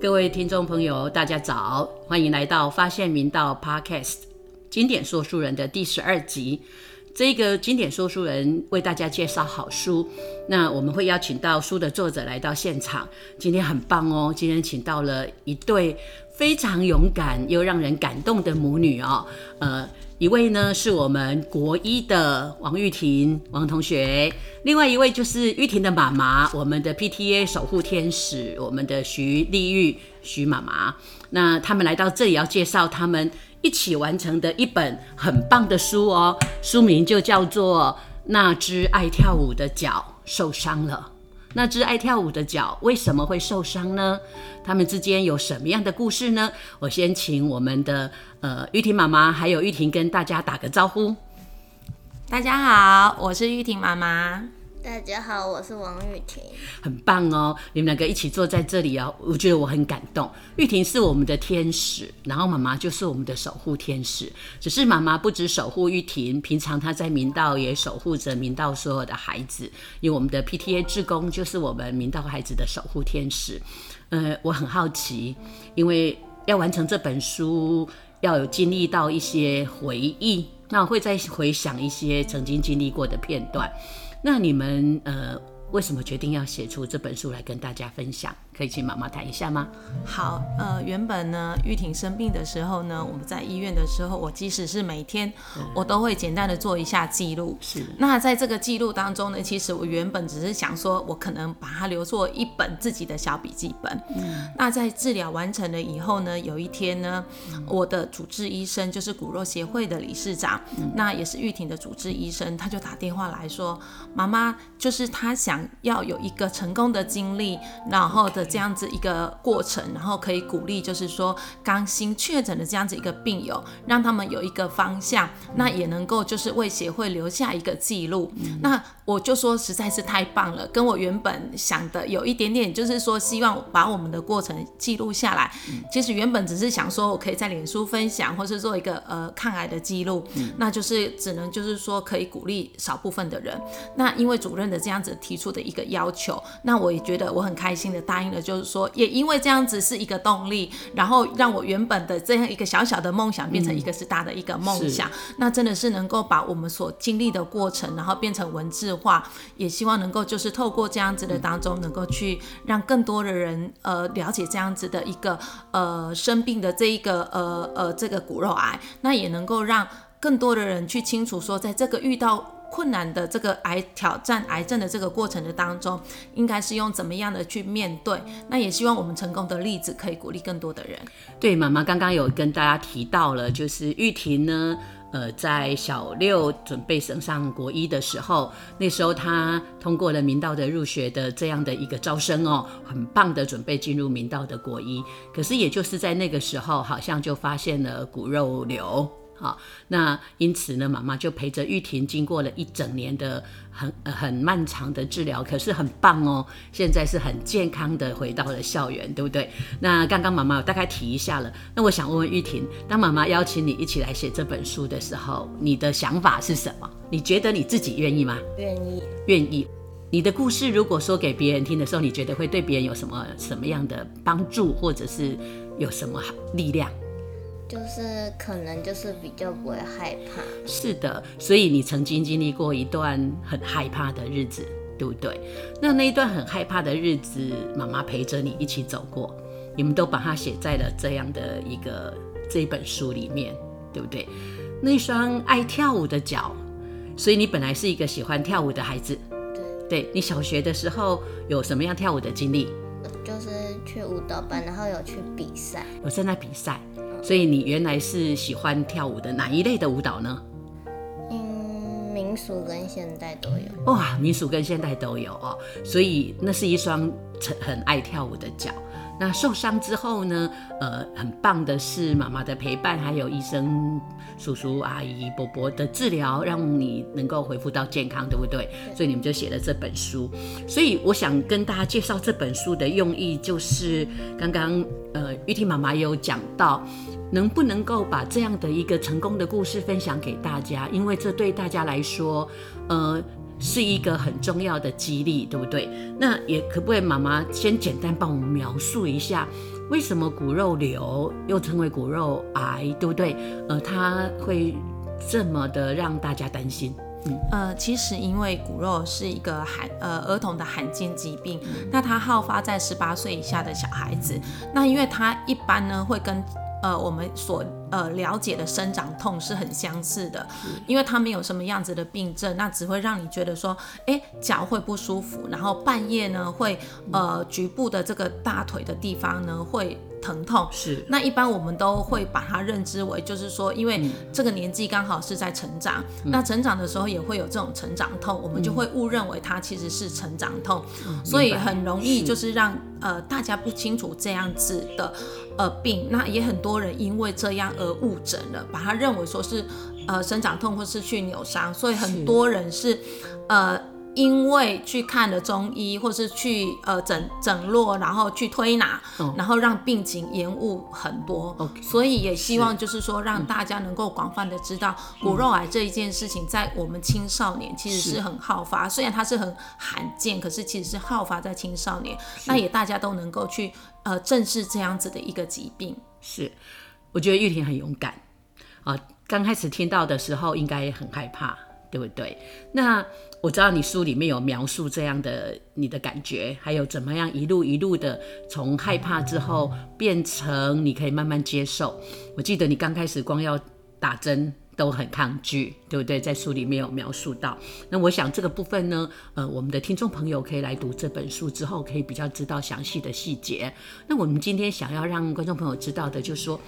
各位听众朋友，大家早，欢迎来到发现明道 Podcast 经典说书人的第十二集。这个经典说书人为大家介绍好书，那我们会邀请到书的作者来到现场。今天很棒哦，今天请到了一对非常勇敢又让人感动的母女哦。呃，一位呢是我们国一的王玉婷王同学，另外一位就是玉婷的妈妈，我们的 PTA 守护天使，我们的徐丽玉徐妈妈。那他们来到这里要介绍他们。一起完成的一本很棒的书哦，书名就叫做《那只爱跳舞的脚受伤了》。那只爱跳舞的脚为什么会受伤呢？他们之间有什么样的故事呢？我先请我们的呃玉婷妈妈还有玉婷跟大家打个招呼。大家好，我是玉婷妈妈。大家好，我是王玉婷，很棒哦！你们两个一起坐在这里哦，我觉得我很感动。玉婷是我们的天使，然后妈妈就是我们的守护天使。只是妈妈不止守护玉婷，平常她在明道也守护着明道所有的孩子。因为我们的 PTA 志工就是我们明道孩子的守护天使。呃，我很好奇，因为要完成这本书，要有经历到一些回忆，那我会再回想一些曾经经历过的片段。那你们呃，为什么决定要写出这本书来跟大家分享？可以请妈妈谈一下吗？好，呃，原本呢，玉婷生病的时候呢，我们在医院的时候，我即使是每天，我都会简单的做一下记录。是。那在这个记录当中呢，其实我原本只是想说，我可能把它留作一本自己的小笔记本。嗯。那在治疗完成了以后呢，有一天呢，我的主治医生就是骨肉协会的理事长，那也是玉婷的主治医生，他就打电话来说，妈妈就是他想要有一个成功的经历，然后的。这样子一个过程，然后可以鼓励，就是说刚新确诊的这样子一个病友，让他们有一个方向，那也能够就是为协会留下一个记录。那我就说实在是太棒了，跟我原本想的有一点点，就是说希望把我们的过程记录下来。其实原本只是想说我可以在脸书分享，或是做一个呃抗癌的记录，那就是只能就是说可以鼓励少部分的人。那因为主任的这样子提出的一个要求，那我也觉得我很开心的答应了，就是说也因为这样子是一个动力，然后让我原本的这样一个小小的梦想变成一个是大的一个梦想。那真的是能够把我们所经历的过程，然后变成文字。化也希望能够就是透过这样子的当中，能够去让更多的人呃了解这样子的一个呃生病的这一个呃呃这个骨肉癌，那也能够让更多的人去清楚说，在这个遇到困难的这个癌挑战癌症的这个过程的当中，应该是用怎么样的去面对。那也希望我们成功的例子可以鼓励更多的人。对，妈妈刚刚有跟大家提到了，就是玉婷呢。呃，在小六准备升上国一的时候，那时候他通过了明道的入学的这样的一个招生哦，很棒的准备进入明道的国一。可是也就是在那个时候，好像就发现了骨肉瘤。好，那因此呢，妈妈就陪着玉婷经过了一整年的很很漫长的治疗，可是很棒哦，现在是很健康的回到了校园，对不对？那刚刚妈妈大概提一下了，那我想问问玉婷，当妈妈邀请你一起来写这本书的时候，你的想法是什么？你觉得你自己愿意吗？愿意，愿意。你的故事如果说给别人听的时候，你觉得会对别人有什么什么样的帮助，或者是有什么力量？就是可能就是比较不会害怕，是的，所以你曾经经历过一段很害怕的日子，对不对？那那一段很害怕的日子，妈妈陪着你一起走过，你们都把它写在了这样的一个这一本书里面，对不对？那双爱跳舞的脚，所以你本来是一个喜欢跳舞的孩子，对，对你小学的时候有什么样跳舞的经历？就是去舞蹈班，然后有去比赛，有参加比赛。所以你原来是喜欢跳舞的哪一类的舞蹈呢？嗯，民俗跟现代都有。哇，民俗跟现代都有哦。所以那是一双很很爱跳舞的脚。那受伤之后呢？呃，很棒的是妈妈的陪伴，还有医生叔叔阿姨伯伯的治疗，让你能够恢复到健康，对不对？所以你们就写了这本书。所以我想跟大家介绍这本书的用意，就是刚刚呃玉婷妈妈有讲到，能不能够把这样的一个成功的故事分享给大家？因为这对大家来说，呃，是一个很重要的激励，对不对？那也可不可以妈妈先简单帮我们描述一下，为什么骨肉瘤又称为骨肉癌，对不对？呃，它会这么的让大家担心？嗯呃，其实因为骨肉是一个罕呃儿童的罕见疾病，那它好发在十八岁以下的小孩子。那因为它一般呢会跟呃我们所呃了解的生长痛是很相似的，因为它没有什么样子的病症，那只会让你觉得说，哎，脚会不舒服，然后半夜呢会呃局部的这个大腿的地方呢会。疼痛是，那一般我们都会把它认知为，就是说，因为这个年纪刚好是在成长，那成长的时候也会有这种成长痛，我们就会误认为它其实是成长痛，所以很容易就是让呃大家不清楚这样子的呃病，那也很多人因为这样而误诊了，把它认为说是呃生长痛或是去扭伤，所以很多人是呃。因为去看了中医，或是去呃整整络，然后去推拿，然后让病情延误很多。所以也希望就是说，让大家能够广泛的知道骨肉癌这一件事情，在我们青少年其实是很好发。虽然它是很罕见，可是其实是好发在青少年。那也大家都能够去呃正视这样子的一个疾病。是，我觉得玉婷很勇敢啊。刚开始听到的时候，应该很害怕。对不对？那我知道你书里面有描述这样的你的感觉，还有怎么样一路一路的从害怕之后变成你可以慢慢接受。我记得你刚开始光要打针都很抗拒，对不对？在书里面有描述到。那我想这个部分呢，呃，我们的听众朋友可以来读这本书之后，可以比较知道详细的细节。那我们今天想要让观众朋友知道的，就是说。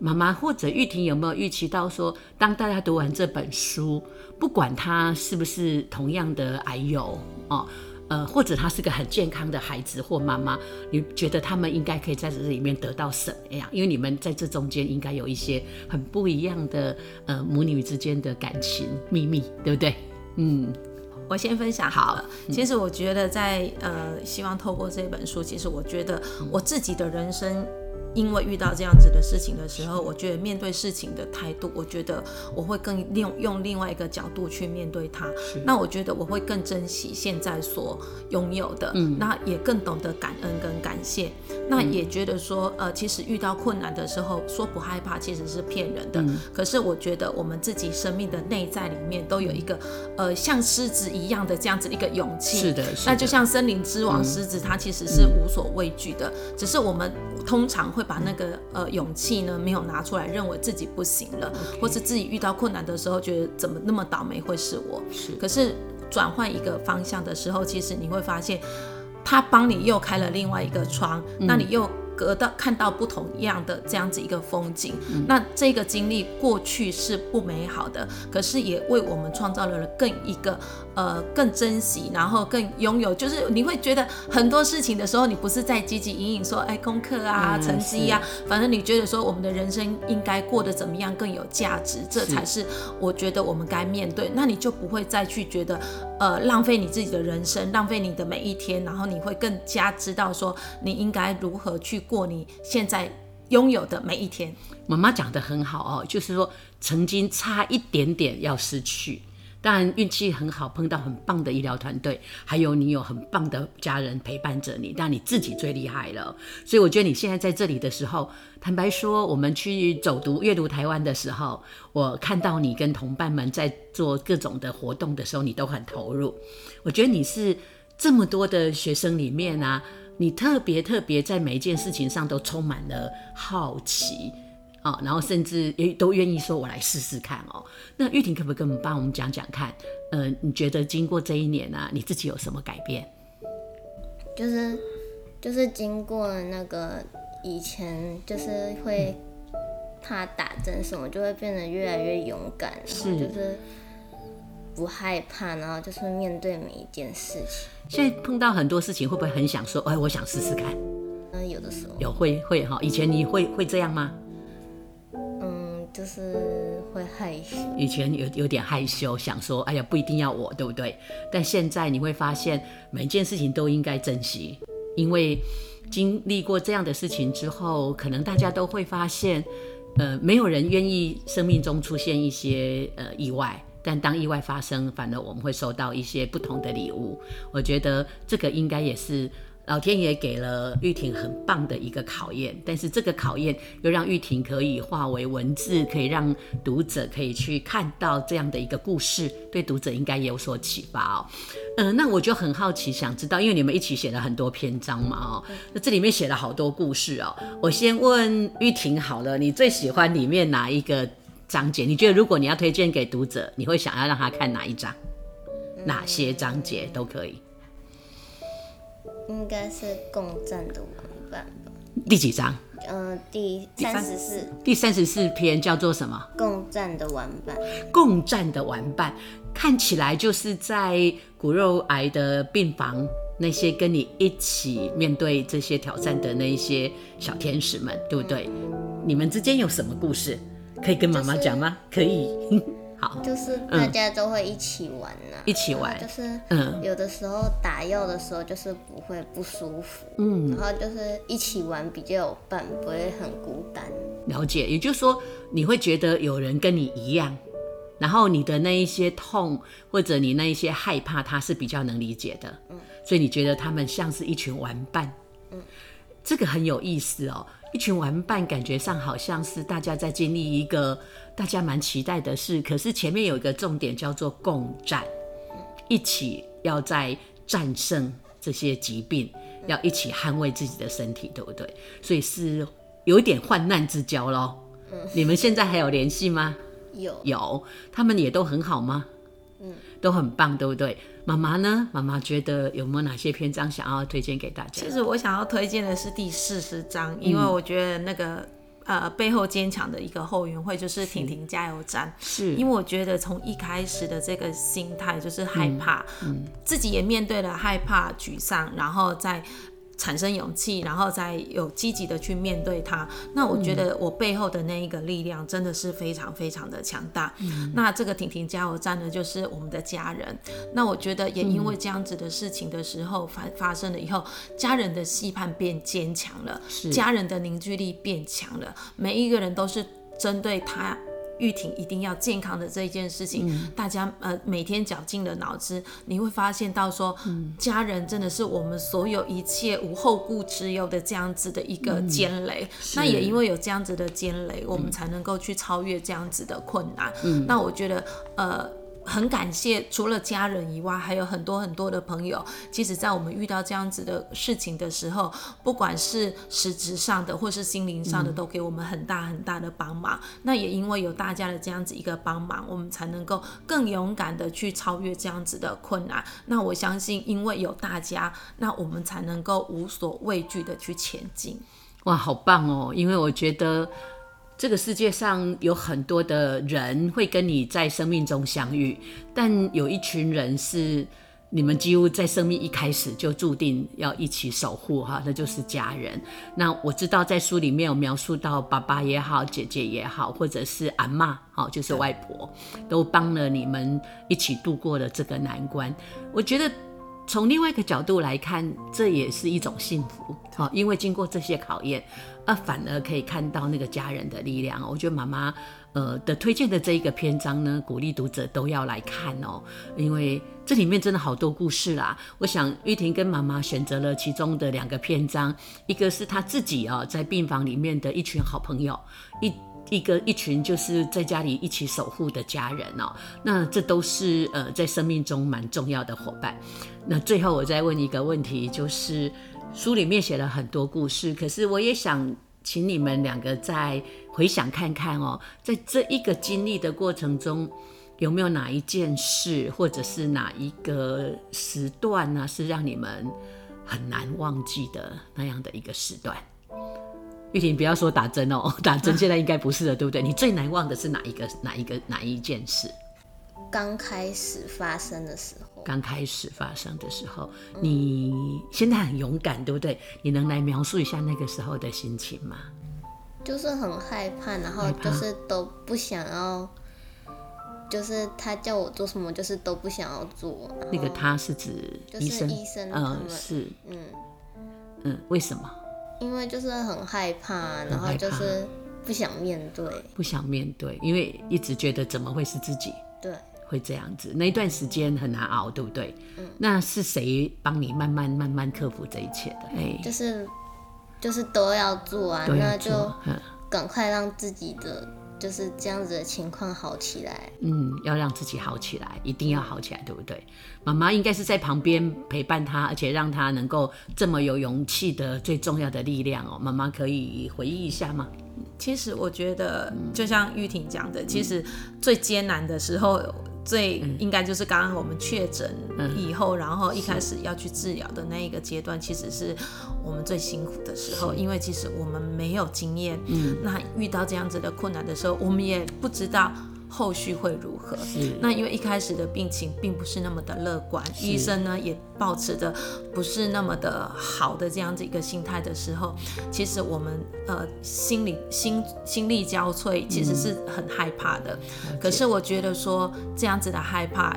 妈妈或者玉婷有没有预期到说，当大家读完这本书，不管他是不是同样的癌友哦，呃，或者他是个很健康的孩子或妈妈，你觉得他们应该可以在这里面得到什么呀？因为你们在这中间应该有一些很不一样的呃母女之间的感情秘密，对不对？嗯，我先分享好了。其实我觉得在呃，希望透过这本书，其实我觉得我自己的人生。因为遇到这样子的事情的时候，我觉得面对事情的态度，我觉得我会更用用另外一个角度去面对它。那我觉得我会更珍惜现在所拥有的，嗯，那也更懂得感恩跟感谢。那也觉得说，呃，其实遇到困难的时候，说不害怕其实是骗人的。可是我觉得我们自己生命的内在里面都有一个，呃，像狮子一样的这样子一个勇气。是的，那就像森林之王狮子，它其实是无所畏惧的，只是我们通常会。会把那个呃勇气呢没有拿出来，认为自己不行了，或是自己遇到困难的时候，觉得怎么那么倒霉会是我。是，可是转换一个方向的时候，其实你会发现，他帮你又开了另外一个窗，那你又。隔到看到不同样的这样子一个风景，那这个经历过去是不美好的，可是也为我们创造了更一个呃更珍惜，然后更拥有，就是你会觉得很多事情的时候，你不是在汲汲营营说哎功课啊成绩啊，反正你觉得说我们的人生应该过得怎么样更有价值，这才是我觉得我们该面对，那你就不会再去觉得呃浪费你自己的人生，浪费你的每一天，然后你会更加知道说你应该如何去。过你现在拥有的每一天，妈妈讲的很好哦，就是说曾经差一点点要失去，当然运气很好，碰到很棒的医疗团队，还有你有很棒的家人陪伴着你，但你自己最厉害了。所以我觉得你现在在这里的时候，坦白说，我们去走读阅读台湾的时候，我看到你跟同伴们在做各种的活动的时候，你都很投入。我觉得你是这么多的学生里面啊。你特别特别在每一件事情上都充满了好奇啊，然后甚至也都愿意说“我来试试看”哦。那玉婷可不可以跟我们帮我们讲讲看？嗯，你觉得经过这一年呢，你自己有什么改变？就是就是经过那个以前就是会怕打针什么，就会变得越来越勇敢，然后就是不害怕，然后就是面对每一件事情。现在碰到很多事情，会不会很想说，哎，我想试试看？嗯，有的时候有会会哈。以前你会会这样吗？嗯，就是会害羞。以前有有点害羞，想说，哎呀，不一定要我，对不对？但现在你会发现，每件事情都应该珍惜，因为经历过这样的事情之后，可能大家都会发现，呃，没有人愿意生命中出现一些呃意外，但当意外发生，反而我们会收到一些不同的礼物。我觉得这个应该也是。老天爷给了玉婷很棒的一个考验，但是这个考验又让玉婷可以化为文字，可以让读者可以去看到这样的一个故事，对读者应该有所启发哦。嗯，那我就很好奇，想知道，因为你们一起写了很多篇章嘛，哦，那这里面写了好多故事哦。我先问玉婷好了，你最喜欢里面哪一个章节？你觉得如果你要推荐给读者，你会想要让他看哪一章？哪些章节都可以。应该是共战的玩伴吧？第几章？嗯，第三十四。第三十四篇叫做什么？共战的玩伴。共战的玩伴，看起来就是在骨肉癌的病房，那些跟你一起面对这些挑战的那一些小天使们，对不对？你们之间有什么故事可以跟妈妈讲吗？可以。好，就是大家都会一起玩呐，一起玩，就是嗯，有的时候打药的时候就是不会不舒服，嗯，然后就是一起玩比较有伴，不会很孤单。了解，也就是说你会觉得有人跟你一样，然后你的那一些痛或者你那一些害怕，他是比较能理解的，嗯，所以你觉得他们像是一群玩伴，嗯，这个很有意思哦。一群玩伴，感觉上好像是大家在经历一个大家蛮期待的事，可是前面有一个重点叫做共战，一起要在战胜这些疾病，要一起捍卫自己的身体，对不对？所以是有一点患难之交喽。你们现在还有联系吗？有有，他们也都很好吗？嗯，都很棒，对不对？妈妈呢？妈妈觉得有没有哪些篇章想要推荐给大家？其实我想要推荐的是第四十章，因为我觉得那个呃背后坚强的一个后援会就是婷婷加油站。是，因为我觉得从一开始的这个心态就是害怕，嗯，自己也面对了害怕、沮丧，然后再。产生勇气，然后再有积极的去面对它。那我觉得我背后的那一个力量真的是非常非常的强大。那这个婷婷加油站呢，就是我们的家人。那我觉得也因为这样子的事情的时候发发生了以后，家人的期盼变坚强了，家人的凝聚力变强了。每一个人都是针对他。玉婷一定要健康的这一件事情，大家呃每天绞尽了脑汁，你会发现到说，家人真的是我们所有一切无后顾之忧的这样子的一个尖雷。那也因为有这样子的尖雷，我们才能够去超越这样子的困难。那我觉得呃。很感谢，除了家人以外，还有很多很多的朋友。其实，在我们遇到这样子的事情的时候，不管是实质上的，或是心灵上的，都给我们很大很大的帮忙。那也因为有大家的这样子一个帮忙，我们才能够更勇敢的去超越这样子的困难。那我相信，因为有大家，那我们才能够无所畏惧的去前进。哇，好棒哦！因为我觉得。这个世界上有很多的人会跟你在生命中相遇，但有一群人是你们几乎在生命一开始就注定要一起守护哈，那就是家人。那我知道在书里面有描述到爸爸也好，姐姐也好，或者是阿妈，好就是外婆，都帮了你们一起度过了这个难关。我觉得。从另外一个角度来看，这也是一种幸福好！因为经过这些考验，啊，反而可以看到那个家人的力量。我觉得妈妈呃的推荐的这一个篇章呢，鼓励读者都要来看哦，因为这里面真的好多故事啦。我想玉婷跟妈妈选择了其中的两个篇章，一个是她自己啊在病房里面的一群好朋友，一。一个一群就是在家里一起守护的家人哦，那这都是呃在生命中蛮重要的伙伴。那最后我再问一个问题，就是书里面写了很多故事，可是我也想请你们两个再回想看看哦，在这一个经历的过程中，有没有哪一件事或者是哪一个时段呢，是让你们很难忘记的那样的一个时段？玉婷，不要说打针哦，打针现在应该不是了，对不对？你最难忘的是哪一个、哪一个、哪一件事？刚开始发生的时候。刚开始发生的时候，你现在很勇敢，对不对？你能来描述一下那个时候的心情吗？就是很害怕，然后就是都不想要，就是他叫我做什么，就是都不想要做。那个他是指医生，医生嗯，是，嗯嗯，为什么？因为就是很害怕，然后就是不想面对，不想面对，因为一直觉得怎么会是自己对，会这样子，那一段时间很难熬，对不对？嗯，那是谁帮你慢慢慢慢克服这一切的？哎，就是就是都要做啊，那就赶快让自己的就是这样子的情况好起来。嗯，要让自己好起来，一定要好起来，对不对？妈妈应该是在旁边陪伴他，而且让他能够这么有勇气的最重要的力量哦。妈妈可以回忆一下吗？其实我觉得，就像玉婷讲的，其实最艰难的时候，最应该就是刚刚我们确诊以后，然后一开始要去治疗的那一个阶段，其实是我们最辛苦的时候，因为其实我们没有经验，那遇到这样子的困难的时候，我们也不知道。后续会如何？那因为一开始的病情并不是那么的乐观，医生呢也保持着不是那么的好的这样子一个心态的时候，其实我们呃心里心心力交瘁，其实是很害怕的。可是我觉得说这样子的害怕。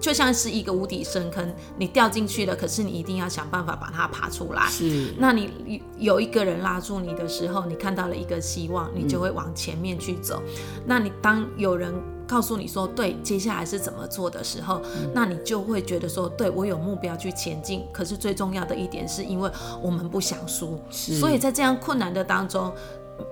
就像是一个无底深坑，你掉进去了，可是你一定要想办法把它爬出来。是，那你有一个人拉住你的时候，你看到了一个希望，你就会往前面去走。那你当有人告诉你说，对，接下来是怎么做的时候，那你就会觉得说，对我有目标去前进。可是最重要的一点是因为我们不想输，所以在这样困难的当中，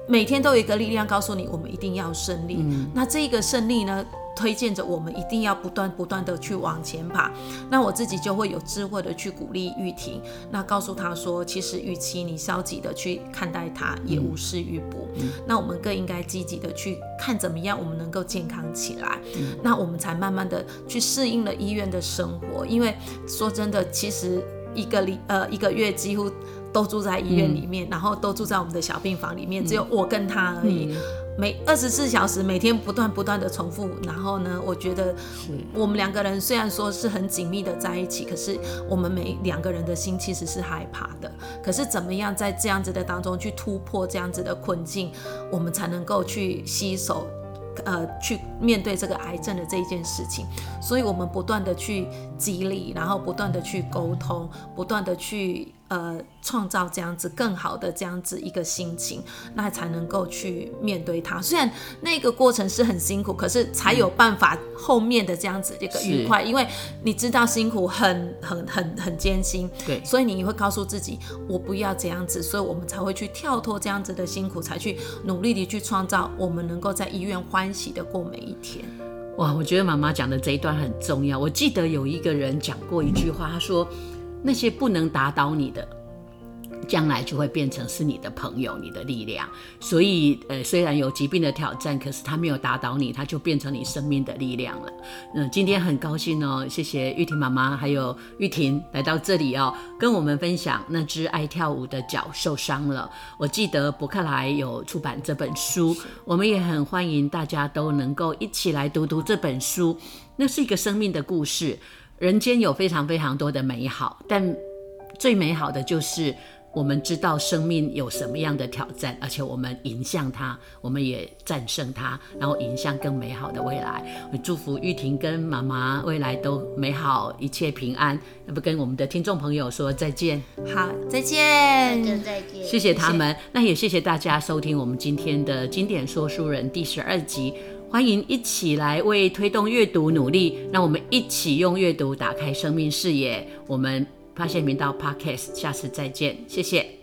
每天都有一个力量告诉你，我们一定要胜利。那这一个胜利呢？推荐着我们一定要不断不断的去往前爬，那我自己就会有智慧的去鼓励玉婷，那告诉她说，其实与其你消极的去看待它，也无事于补，那我们更应该积极的去看怎么样我们能够健康起来，那我们才慢慢的去适应了医院的生活，因为说真的，其实一个礼呃一个月几乎都住在医院里面，然后都住在我们的小病房里面，只有我跟他而已。每二十四小时，每天不断不断的重复，然后呢，我觉得我们两个人虽然说是很紧密的在一起，可是我们每两个人的心其实是害怕的。可是怎么样在这样子的当中去突破这样子的困境，我们才能够去吸收。呃，去面对这个癌症的这一件事情，所以我们不断的去激励，然后不断的去沟通，不断的去呃创造这样子更好的这样子一个心情，那才能够去面对它。虽然那个过程是很辛苦，可是才有办法后面的这样子一个愉快，因为你知道辛苦很很很很艰辛，对，所以你会告诉自己，我不要这样子，所以我们才会去跳脱这样子的辛苦，才去努力的去创造我们能够在医院欢。欢喜的过每一天，哇！我觉得妈妈讲的这一段很重要。我记得有一个人讲过一句话，他说：“那些不能打倒你的。”将来就会变成是你的朋友，你的力量。所以，呃，虽然有疾病的挑战，可是他没有打倒你，他就变成你生命的力量了。嗯，今天很高兴哦，谢谢玉婷妈妈还有玉婷来到这里哦，跟我们分享那只爱跳舞的脚受伤了。我记得博客来有出版这本书，我们也很欢迎大家都能够一起来读读这本书。那是一个生命的故事，人间有非常非常多的美好，但最美好的就是。我们知道生命有什么样的挑战，而且我们迎向它，我们也战胜它，然后迎向更美好的未来。我祝福玉婷跟妈妈未来都美好，一切平安。要不跟我们的听众朋友说再见？好，再见，再见。谢谢他们，那也谢谢大家收听我们今天的经典说书人第十二集。欢迎一起来为推动阅读努力，让我们一起用阅读打开生命视野。我们。发现频道 Podcast，下次再见，谢谢。